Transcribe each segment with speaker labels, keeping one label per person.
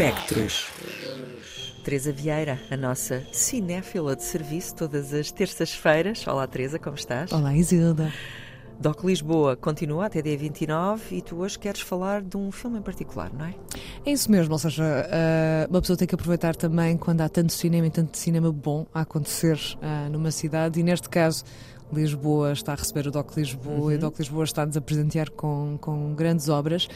Speaker 1: Espectros. Teresa Vieira, a nossa cinéfila de serviço, todas as terças-feiras. Olá, Teresa, como estás?
Speaker 2: Olá, Isilda.
Speaker 1: Doc Lisboa continua até dia 29 e tu hoje queres falar de um filme em particular, não é?
Speaker 2: É isso mesmo, ou seja, uh, uma pessoa tem que aproveitar também quando há tanto cinema e tanto cinema bom a acontecer uh, numa cidade e neste caso Lisboa está a receber o Doc Lisboa uhum. e o Doc Lisboa está-nos a presentear com, com grandes obras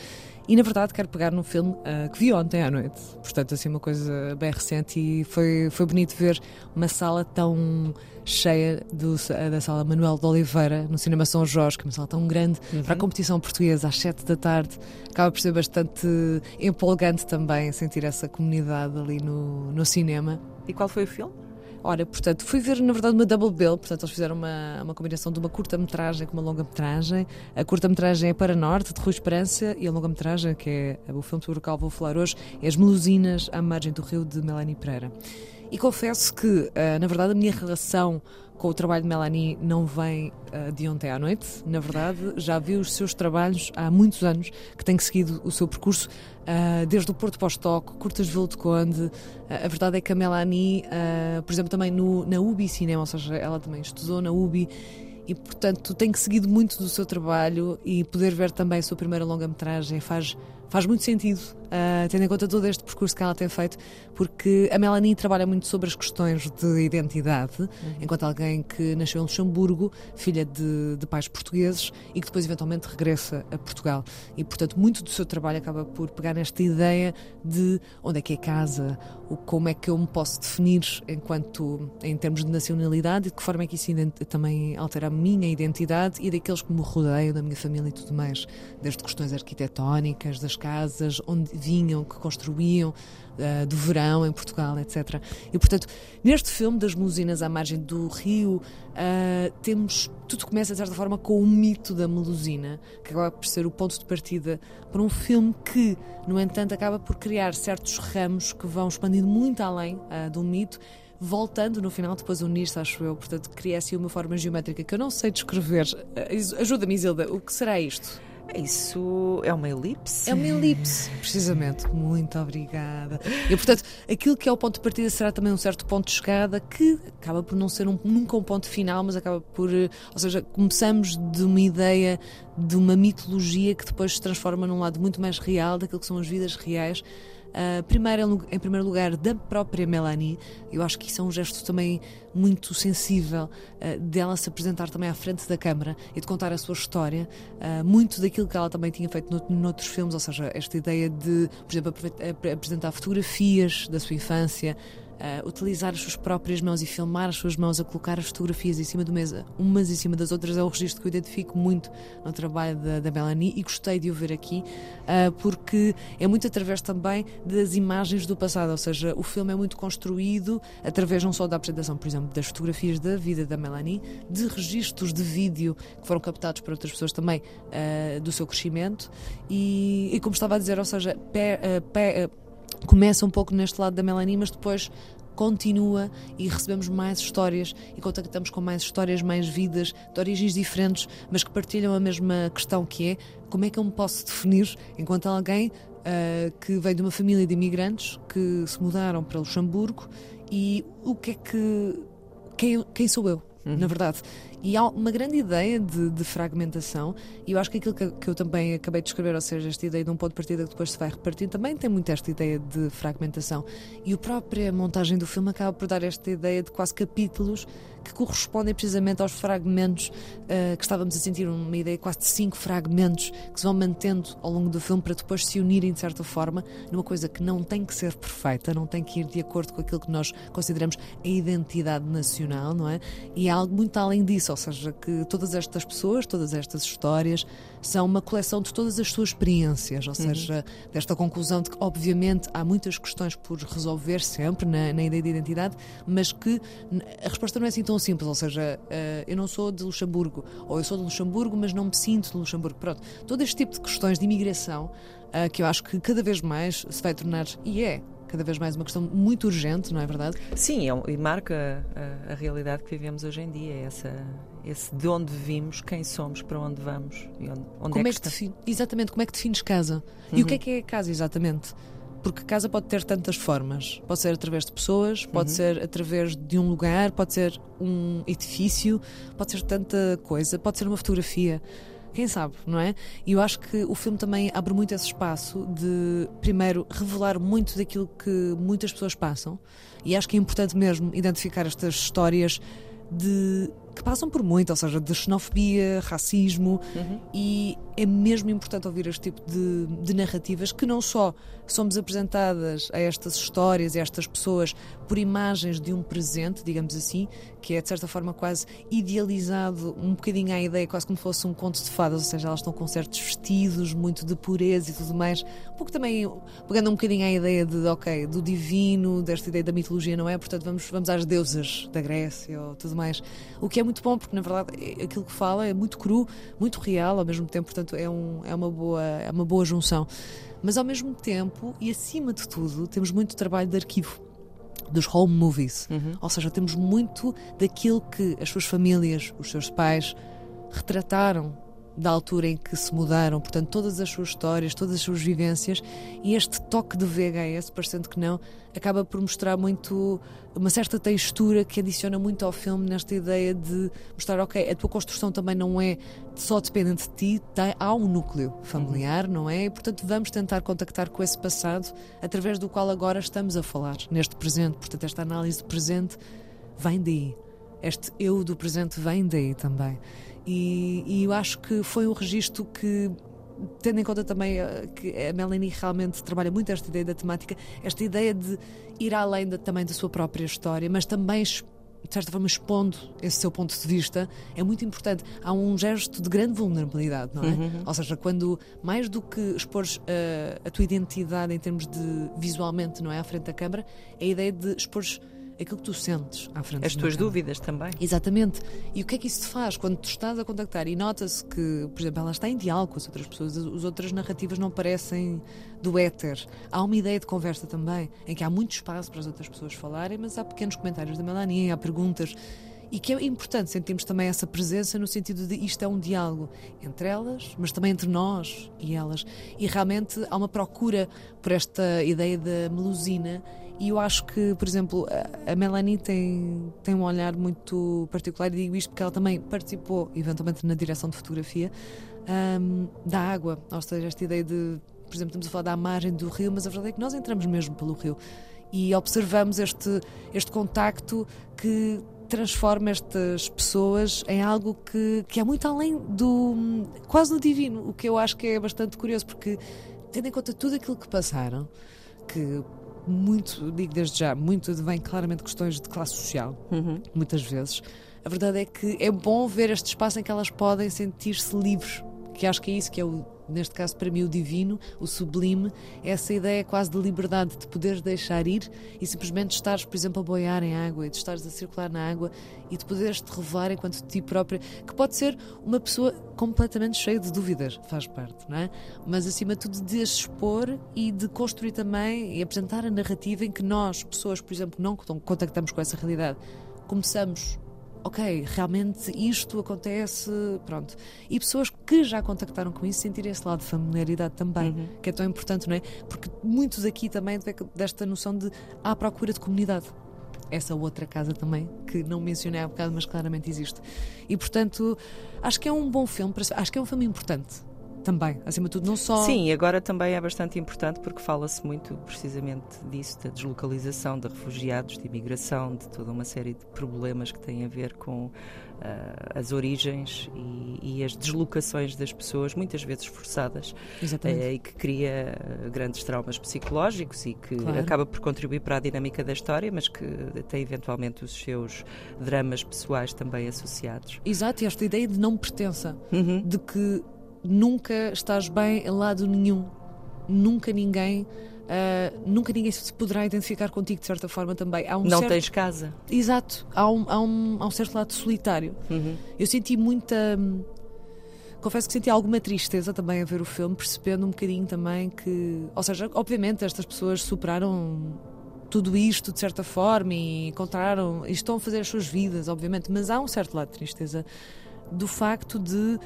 Speaker 2: e na verdade quero pegar num filme uh, que vi ontem à noite, portanto, assim, uma coisa bem recente e foi, foi bonito ver uma sala tão cheia do, da sala Manuel de Oliveira no Cinema São Jorge, que é uma sala tão grande uhum. para a competição portuguesa às 7 da tarde. Acaba por ser bastante empolgante também sentir essa comunidade ali no, no cinema.
Speaker 1: E qual foi o filme?
Speaker 2: Ora, portanto, fui ver na verdade uma double bill, portanto, eles fizeram uma, uma combinação de uma curta-metragem com uma longa-metragem. A curta-metragem é Para Norte, de Rui Esperança, e a longa-metragem, que é o filme sobre o qual vou falar hoje, é As Melusinas à Margem do Rio, de Melanie Pereira. E confesso que, uh, na verdade, a minha relação com o trabalho de Melanie não vem uh, de ontem à noite. Na verdade, já vi os seus trabalhos há muitos anos, que tem seguido o seu percurso, uh, desde o Porto Pós-Toque, Curtas Velo de Conde. A verdade é que a Melanie, por exemplo, também no, na UBI Cinema, ou seja, ela também estudou na UBI e portanto tenho seguido muito do seu trabalho e poder ver também a sua primeira longa-metragem faz, faz muito sentido uh, tendo em conta todo este percurso que ela tem feito, porque a Melanie trabalha muito sobre as questões de identidade, uhum. enquanto alguém que nasceu em Luxemburgo, filha de, de, pais portugueses e que depois eventualmente regressa a Portugal. E, portanto, muito do seu trabalho acaba por pegar nesta ideia de onde é que é casa, o, como é que eu me posso definir enquanto, em termos de nacionalidade e de que forma é que isso também altera minha identidade e daqueles que me rodeiam, da minha família e tudo mais, desde questões arquitetónicas, das casas, onde vinham, que construíam uh, do verão em Portugal, etc. E portanto, neste filme das Melusinas à margem do rio, uh, temos tudo começa de certa forma com o mito da Melusina, que acaba por ser o ponto de partida para um filme que, no entanto, acaba por criar certos ramos que vão expandindo muito além uh, do mito voltando no final depois unir-se, acho eu. Portanto, cria assim uma forma geométrica que eu não sei descrever. Ajuda-me, Isilda, o que será isto?
Speaker 1: Isso é uma elipse?
Speaker 2: É uma elipse, precisamente. Muito obrigada. E, portanto, aquilo que é o ponto de partida será também um certo ponto de chegada que acaba por não ser um, nunca um ponto final, mas acaba por. Eh, ou seja, começamos de uma ideia, de uma mitologia que depois se transforma num lado muito mais real daquilo que são as vidas reais Uh, primeiro, em primeiro lugar, da própria Melanie. Eu acho que isso é um gesto também muito sensível uh, dela se apresentar também à frente da câmara e de contar a sua história. Uh, muito daquilo que ela também tinha feito no, noutros filmes, ou seja, esta ideia de, por exemplo, apresentar fotografias da sua infância, utilizar as suas próprias mãos e filmar as suas mãos a colocar as fotografias em cima do mesa, umas em cima das outras, é o registro que eu identifico muito no trabalho da, da Melanie e gostei de o ver aqui, uh, porque é muito através também das imagens do passado, ou seja, o filme é muito construído através não só da apresentação, por exemplo, das fotografias da vida da Melanie, de registros de vídeo que foram captados por outras pessoas também uh, do seu crescimento e, e, como estava a dizer, ou seja, pé, pé, começa um pouco neste lado da Melanie, mas depois continua e recebemos mais histórias e contactamos com mais histórias, mais vidas de origens diferentes, mas que partilham a mesma questão que é como é que eu me posso definir enquanto alguém uh, que vem de uma família de imigrantes que se mudaram para Luxemburgo e o que é que quem, quem sou eu? uhum. na verdade. E há uma grande ideia de, de fragmentação, e eu acho que aquilo que, que, eu também acabei de escrever, ou seja, esta ideia de um ponto de partida que depois se vai repartir, também tem muito esta ideia de fragmentação. E a própria montagem do filme acaba por dar esta ideia de quase capítulos que correspondem precisamente aos fragmentos uh, que estávamos a sentir, uma ideia quase de cinco fragmentos que se vão mantendo ao longo do filme para depois se unirem de certa forma numa coisa que não tem que ser perfeita, não tem que ir de acordo com aquilo que nós consideramos a identidade nacional, não é? E há algo muito além disso, ou seja, que todas estas pessoas, todas estas histórias são uma coleção de todas as suas experiências, ou uhum. seja, desta conclusão de que, obviamente, há muitas questões por resolver sempre na, na ideia de identidade, mas que a resposta não é assim tão tão simples, ou seja, uh, eu não sou de Luxemburgo, ou eu sou de Luxemburgo, mas não me sinto de Luxemburgo. Pronto, todo este tipo de questões de imigração uh, que eu acho que cada vez mais se vai tornar, e é, cada vez mais uma questão muito urgente, não é verdade?
Speaker 1: Sim, é um, e marca a, a, realidade que vivemos hoje em dia, é essa, esse de onde vivemos, quem somos, para onde vamos e onde, onde
Speaker 2: como
Speaker 1: é
Speaker 2: que, é que define, Exatamente, como é que defines casa? Uhum. E o que é uhum. que é casa, exatamente? Porque casa pode ter tantas formas. Pode ser através de pessoas, pode
Speaker 1: Uhum.
Speaker 2: ser através de um lugar, pode ser um edifício, pode ser tanta coisa, pode ser uma fotografia. Quem sabe, não é? E eu acho que o filme também abre muito esse espaço de, primeiro, revelar muito daquilo que muitas pessoas passam. E acho que é importante mesmo identificar estas histórias de que passam por muito, ou seja, de xenofobia, racismo, e é mesmo importante ouvir este tipo de, de narrativas que não só somos apresentadas a estas histórias a estas pessoas por imagens de um presente, digamos assim, que é de certa forma quase idealizado um bocadinho à ideia, quase como fosse um conto de fadas, ou seja, elas estão com certos vestidos, muito de pureza e tudo mais. Um pouco também pegando um bocadinho à ideia de, ok, do divino, desta ideia da mitologia, não é? Portanto, vamos, vamos às deusas da Grécia ou tudo mais. O que é muito bom, porque na verdade é- aquilo que fala é muito cru, muito real ao mesmo tempo, portanto é, um, é, uma, boa, é uma boa junção. Mas ao mesmo tempo, e acima de tudo, temos muito trabalho de arquivo dos home movies. Ou seja, temos muito daquilo que as suas famílias, os seus pais retrataram da altura em que se mudaram, portanto, todas as suas histórias, todas as suas vivências, e este toque de VHS, parecendo que não, acaba por mostrar muito uma certa textura que adiciona muito ao filme nesta ideia de mostrar, ok, a tua construção também não é só dependente de ti, tem, há um núcleo familiar, não é? E, portanto, vamos tentar contactar com esse passado através do qual agora estamos a falar, neste presente. Portanto, esta análise de presente vem daí. Este eu do presente vem daí também. E, e eu acho que foi um registro que tendo em conta também eh, que a Melanie realmente trabalha muito esta ideia da temática, esta ideia de ir além da, também da sua própria história, mas também de certa forma expondo esse seu ponto de vista, é muito importante. Há um gesto de grande vulnerabilidade, não é? Ou seja, quando mais do que expor a tua identidade em termos de visualmente, não é? À frente da câmara, é a ideia de expor aquilo que tu sentes à frente
Speaker 1: As tuas dúvidas também.
Speaker 2: Exatamente. E o que é que isso te faz quando tu estás a contactar e nota-se que, por exemplo, ela está em diálogo com as outras pessoas, as as outras narrativas não parecem do éter. Há uma ideia de conversa também, em que há muito espaço para as outras pessoas falarem, mas há pequenos comentários da Melanie, há perguntas. E que é importante sentirmos também essa presença no sentido de isto é um diálogo entre elas, mas também entre nós e elas. E realmente há uma procura por esta ideia da melusina e eu acho que, por exemplo, a- Melanie tem, tem um olhar muito particular, e digo isto porque ela também participou, eventualmente, na direção de fotografia ahm, da água. Ou seja, esta ideia de, por exemplo, estamos a falar da margem do rio, mas a verdade é que nós entramos mesmo pelo rio e observamos este, este contacto que transforma estas pessoas em algo que, que é muito além do quase do divino, o que eu acho que é bastante curioso, porque tendo em conta tudo aquilo que passaram, que muito, digo desde já, muito vem claramente questões de classe social, muitas vezes. A verdade é que é bom ver este espaço em que elas podem sentir-se livres, que acho que é isso que é o, neste caso para mim o divino, o sublime, essa ideia quase de liberdade de poderes deixar ir e simplesmente estares, por exemplo, a boiar em água e de estares a circular na água e de poderes te revelar enquanto ti própria, que pode ser uma pessoa completamente cheia de dúvidas, faz parte, não é? Mas acima de tudo de expor e de construir também e apresentar a narrativa em que nós, pessoas, por exemplo, que não contactamos com essa realidade, começamos ok, realmente isto acontece, pronto. E pessoas que já contactaram com isso sentirem esse lado de familiaridade também, que é tão importante, não é? Porque muitos aqui também desta noção de há procura de comunidade. Essa outra casa também, que não mencionei há bocado, mas claramente existe. E portanto, acho que é um bom filme, para- acho que é um filme importante também, acima de tudo, não só.
Speaker 1: Sim, e agora também é bastante importante porque fala-se muito precisamente disso, da deslocalização de refugiados, de imigração, de toda uma série de problemas que têm a ver com ah, as origens e, e as deslocações das pessoas, muitas vezes forçadas,
Speaker 2: Exatamente.
Speaker 1: eh, e que cria ah, grandes traumas psicológicos e que
Speaker 2: Claro.
Speaker 1: acaba por contribuir para a dinâmica da história, mas que tem eventualmente os seus dramas pessoais também associados.
Speaker 2: Exato, e esta ideia de não pertença,
Speaker 1: Uhum.
Speaker 2: de que nunca estás bem em lado nenhum, nunca ninguém. ah, nunca ninguém se poderá identificar contigo de certa forma também. Há um
Speaker 1: Não
Speaker 2: certo...
Speaker 1: tens casa.
Speaker 2: Exato, há um, há, um, há um certo lado solitário.
Speaker 1: Uhum.
Speaker 2: Eu senti muita. hum, Confesso que senti alguma tristeza também a ver o filme, percebendo um bocadinho também que. Ou seja, obviamente estas pessoas superaram tudo isto de certa forma e encontraram. e estão a fazer as suas vidas, obviamente, mas há um certo lado de tristeza do facto de.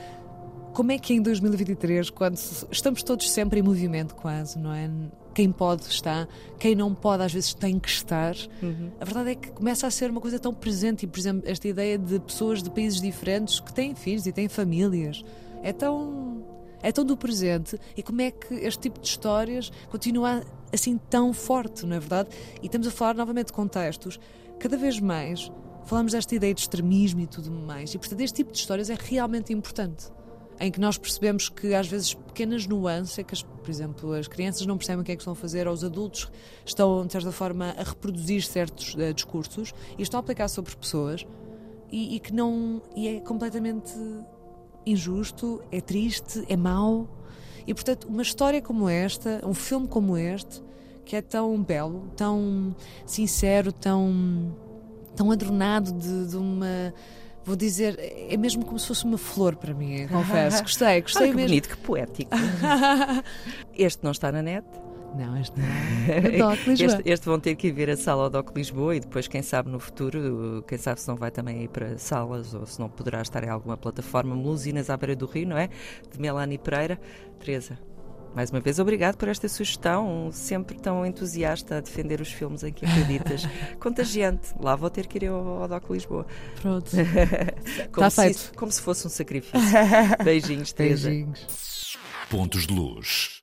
Speaker 2: Como é que em 2023, quando estamos todos sempre em movimento, quase, não é? quem pode está, quem não pode às vezes tem que estar.
Speaker 1: Uhum.
Speaker 2: A verdade é que começa a ser uma coisa tão presente e, por exemplo, esta ideia de pessoas de países diferentes que têm filhos e têm famílias é tão é tão do presente e como é que este tipo de histórias continua assim tão forte, não é verdade? E estamos a falar novamente de contextos cada vez mais falamos desta ideia de extremismo e tudo mais, e portanto este tipo de histórias é realmente importante. Em que nós percebemos que às vezes pequenas nuances, que as, por exemplo, as crianças não percebem o que é que estão a fazer, ou os adultos estão, de certa forma, a reproduzir certos uh, discursos e estão a aplicar sobre pessoas e, e que não. e é completamente injusto, é triste, é mau. E portanto, uma história como esta, um filme como este, que é tão belo, tão sincero, tão, tão adornado de, de uma vou dizer, é mesmo como se fosse uma flor para mim, confesso. Gostei, gostei
Speaker 1: Olha que
Speaker 2: mesmo.
Speaker 1: bonito, que poético. este não está na net.
Speaker 2: Não, este não. Doc Lisboa.
Speaker 1: Este, este vão ter que ir ver a sala ao Doc Lisboa e depois, quem sabe no futuro, quem sabe se não vai também ir para salas ou se não poderá estar em alguma plataforma. Melusinas à beira do Rio, não é? De Melanie Pereira. Teresa, mais uma vez, obrigado por esta sugestão, sempre tão entusiasta a defender os filmes em que acreditas. Contagiante. Lá vou ter que ir ao, ao Doc Lisboa.
Speaker 2: Pronto.
Speaker 1: como,
Speaker 2: Está
Speaker 1: se,
Speaker 2: feito.
Speaker 1: como se fosse um sacrifício. Beijinhos, Teresa.
Speaker 2: Beijinhos.
Speaker 3: Pontos de luz.